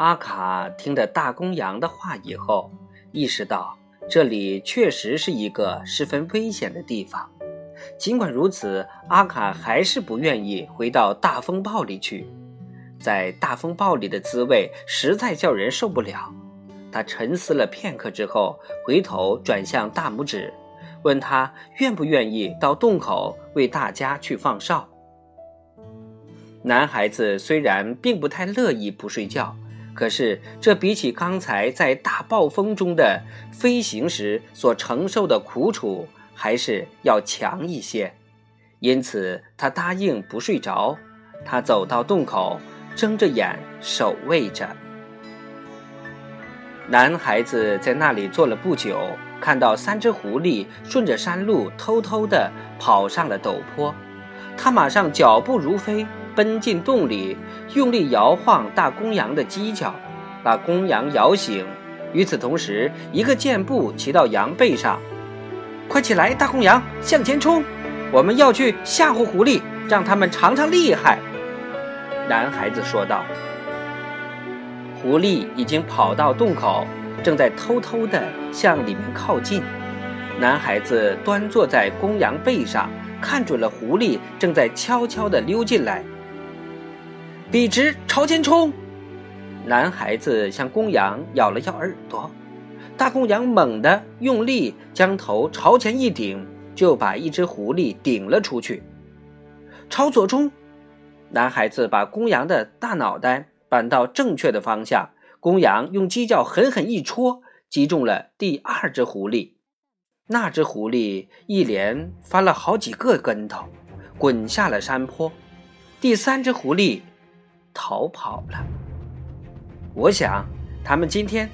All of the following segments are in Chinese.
阿卡听了大公羊的话以后，意识到这里确实是一个十分危险的地方。尽管如此，阿卡还是不愿意回到大风暴里去。在大风暴里的滋味实在叫人受不了。他沉思了片刻之后，回头转向大拇指，问他愿不愿意到洞口为大家去放哨。男孩子虽然并不太乐意不睡觉，可是这比起刚才在大暴风中的飞行时所承受的苦楚，还是要强一些。因此，他答应不睡着。他走到洞口，睁着眼守卫着。男孩子在那里坐了不久，看到三只狐狸顺着山路偷偷地跑上了陡坡，他马上脚步如飞。奔进洞里，用力摇晃大公羊的犄角，把公羊摇醒。与此同时，一个箭步骑到羊背上，快起来，大公羊，向前冲！我们要去吓唬狐狸，让他们尝尝厉害。男孩子说道。狐狸已经跑到洞口，正在偷偷地向里面靠近。男孩子端坐在公羊背上，看准了狐狸正在悄悄地溜进来。笔直朝前冲！男孩子向公羊咬了咬耳朵，大公羊猛地用力将头朝前一顶，就把一只狐狸顶了出去。朝左冲！男孩子把公羊的大脑袋扳到正确的方向，公羊用犄角狠狠一戳，击中了第二只狐狸。那只狐狸一连翻了好几个跟头，滚下了山坡。第三只狐狸。逃跑了。我想，他们今天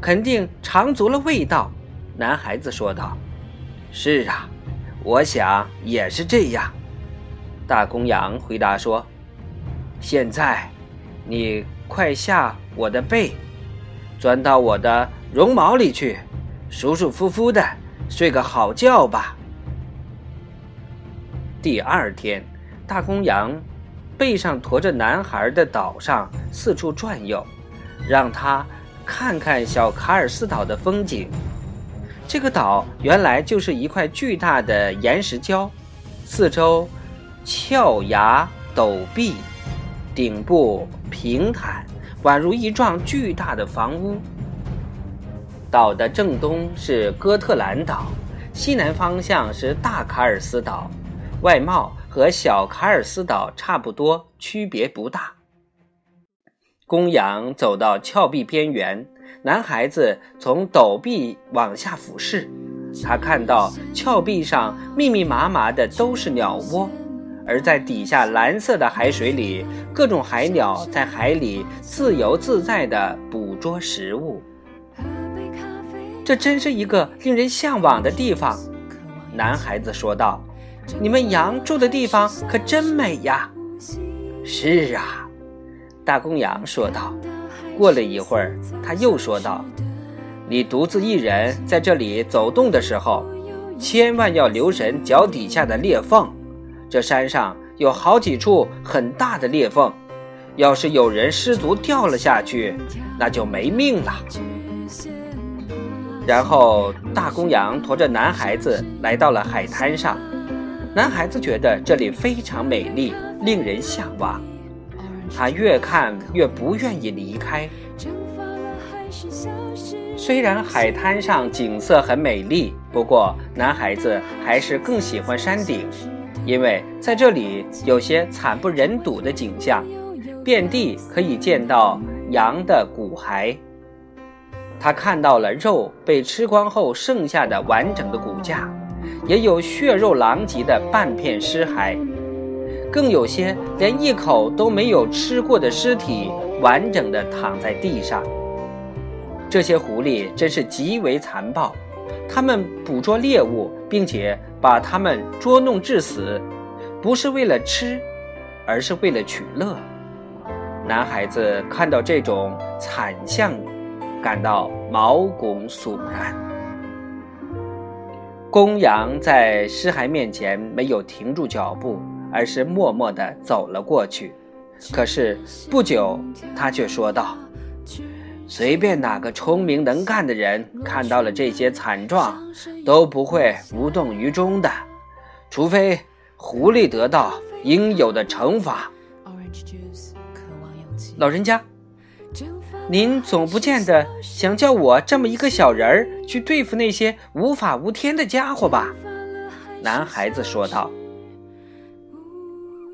肯定尝足了味道。男孩子说道：“是啊，我想也是这样。”大公羊回答说：“现在，你快下我的背，钻到我的绒毛里去，舒舒服服的睡个好觉吧。”第二天，大公羊。背上驮着男孩的岛上四处转悠，让他看看小卡尔斯岛的风景。这个岛原来就是一块巨大的岩石礁，四周峭崖陡壁，顶部平坦，宛如一幢巨大的房屋。岛的正东是哥特兰岛，西南方向是大卡尔斯岛，外貌。和小卡尔斯岛差不多，区别不大。公羊走到峭壁边缘，男孩子从陡壁往下俯视，他看到峭壁上密密麻麻的都是鸟窝，而在底下蓝色的海水里，各种海鸟在海里自由自在地捕捉食物。这真是一个令人向往的地方，男孩子说道。你们羊住的地方可真美呀！是啊，大公羊说道。过了一会儿，他又说道：“你独自一人在这里走动的时候，千万要留神脚底下的裂缝。这山上有好几处很大的裂缝，要是有人失足掉了下去，那就没命了。”然后，大公羊驮着男孩子来到了海滩上。男孩子觉得这里非常美丽，令人向往。他越看越不愿意离开。虽然海滩上景色很美丽，不过男孩子还是更喜欢山顶，因为在这里有些惨不忍睹的景象，遍地可以见到羊的骨骸。他看到了肉被吃光后剩下的完整的骨架。也有血肉狼藉的半片尸骸，更有些连一口都没有吃过的尸体完整的躺在地上。这些狐狸真是极为残暴，它们捕捉猎物，并且把它们捉弄致死，不是为了吃，而是为了取乐。男孩子看到这种惨象，感到毛骨悚然。公羊在尸骸面前没有停住脚步，而是默默地走了过去。可是不久，他却说道：“随便哪个聪明能干的人看到了这些惨状，都不会无动于衷的，除非狐狸得到应有的惩罚。老人家，您总不见得想叫我这么一个小人儿去对付那些无法无天的家伙吧？男孩子说道。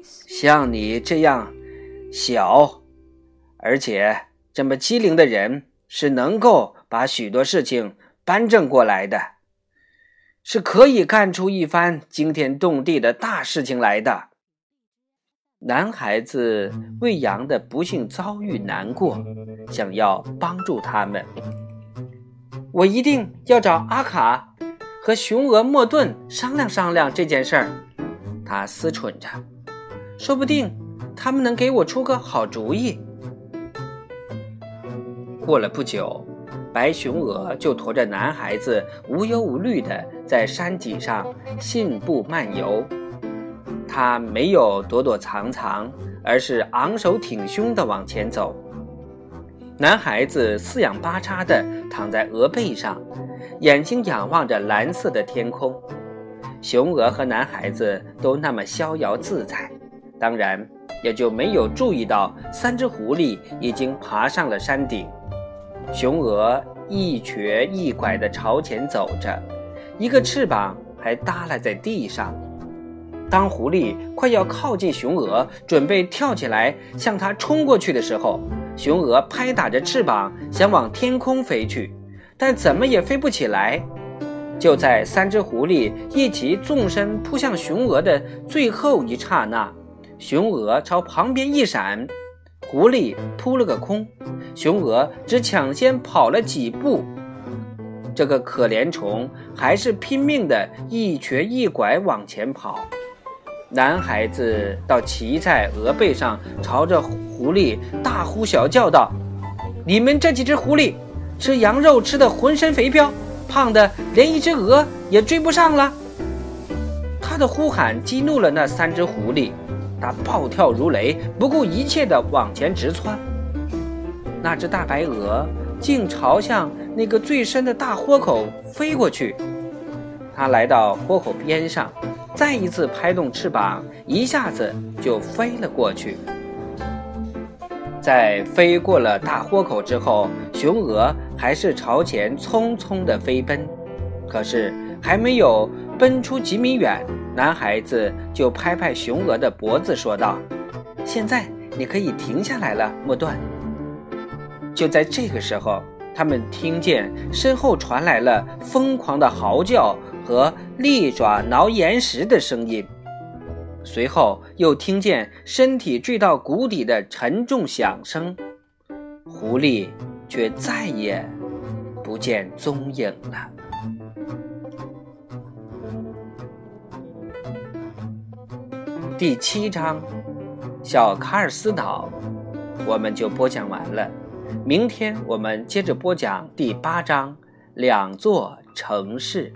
像你这样小，而且这么机灵的人，是能够把许多事情扳正过来的，是可以干出一番惊天动地的大事情来的。男孩子为羊的不幸遭遇难过，想要帮助他们。我一定要找阿卡和雄鹅莫顿商量商量这件事儿。他思忖着。说不定他们能给我出个好主意。过了不久，白熊鹅就驮着男孩子无忧无虑的在山脊上信步漫游。他没有躲躲藏藏，而是昂首挺胸地往前走。男孩子四仰八叉地躺在鹅背上，眼睛仰望着蓝色的天空。雄鹅和男孩子都那么逍遥自在。当然，也就没有注意到三只狐狸已经爬上了山顶。雄鹅一瘸一拐地朝前走着，一个翅膀还耷拉在地上。当狐狸快要靠近雄鹅，准备跳起来向它冲过去的时候，雄鹅拍打着翅膀想往天空飞去，但怎么也飞不起来。就在三只狐狸一起纵身扑向雄鹅的最后一刹那。雄鹅朝旁边一闪，狐狸扑了个空，雄鹅只抢先跑了几步。这个可怜虫还是拼命的一瘸一拐往前跑。男孩子倒骑在鹅背上，朝着狐狸大呼小叫道：“你们这几只狐狸，吃羊肉吃的浑身肥膘，胖的连一只鹅也追不上了。”他的呼喊激怒了那三只狐狸。它暴跳如雷，不顾一切的往前直窜。那只大白鹅竟朝向那个最深的大豁口飞过去。它来到豁口边上，再一次拍动翅膀，一下子就飞了过去。在飞过了大豁口之后，雄鹅还是朝前匆匆地飞奔。可是还没有奔出几米远。男孩子就拍拍雄鹅的脖子，说道：“现在你可以停下来了，莫断。”就在这个时候，他们听见身后传来了疯狂的嚎叫和利爪挠岩石的声音，随后又听见身体坠到谷底的沉重响声，狐狸却再也不见踪影了。第七章，小卡尔斯岛，我们就播讲完了。明天我们接着播讲第八章，两座城市。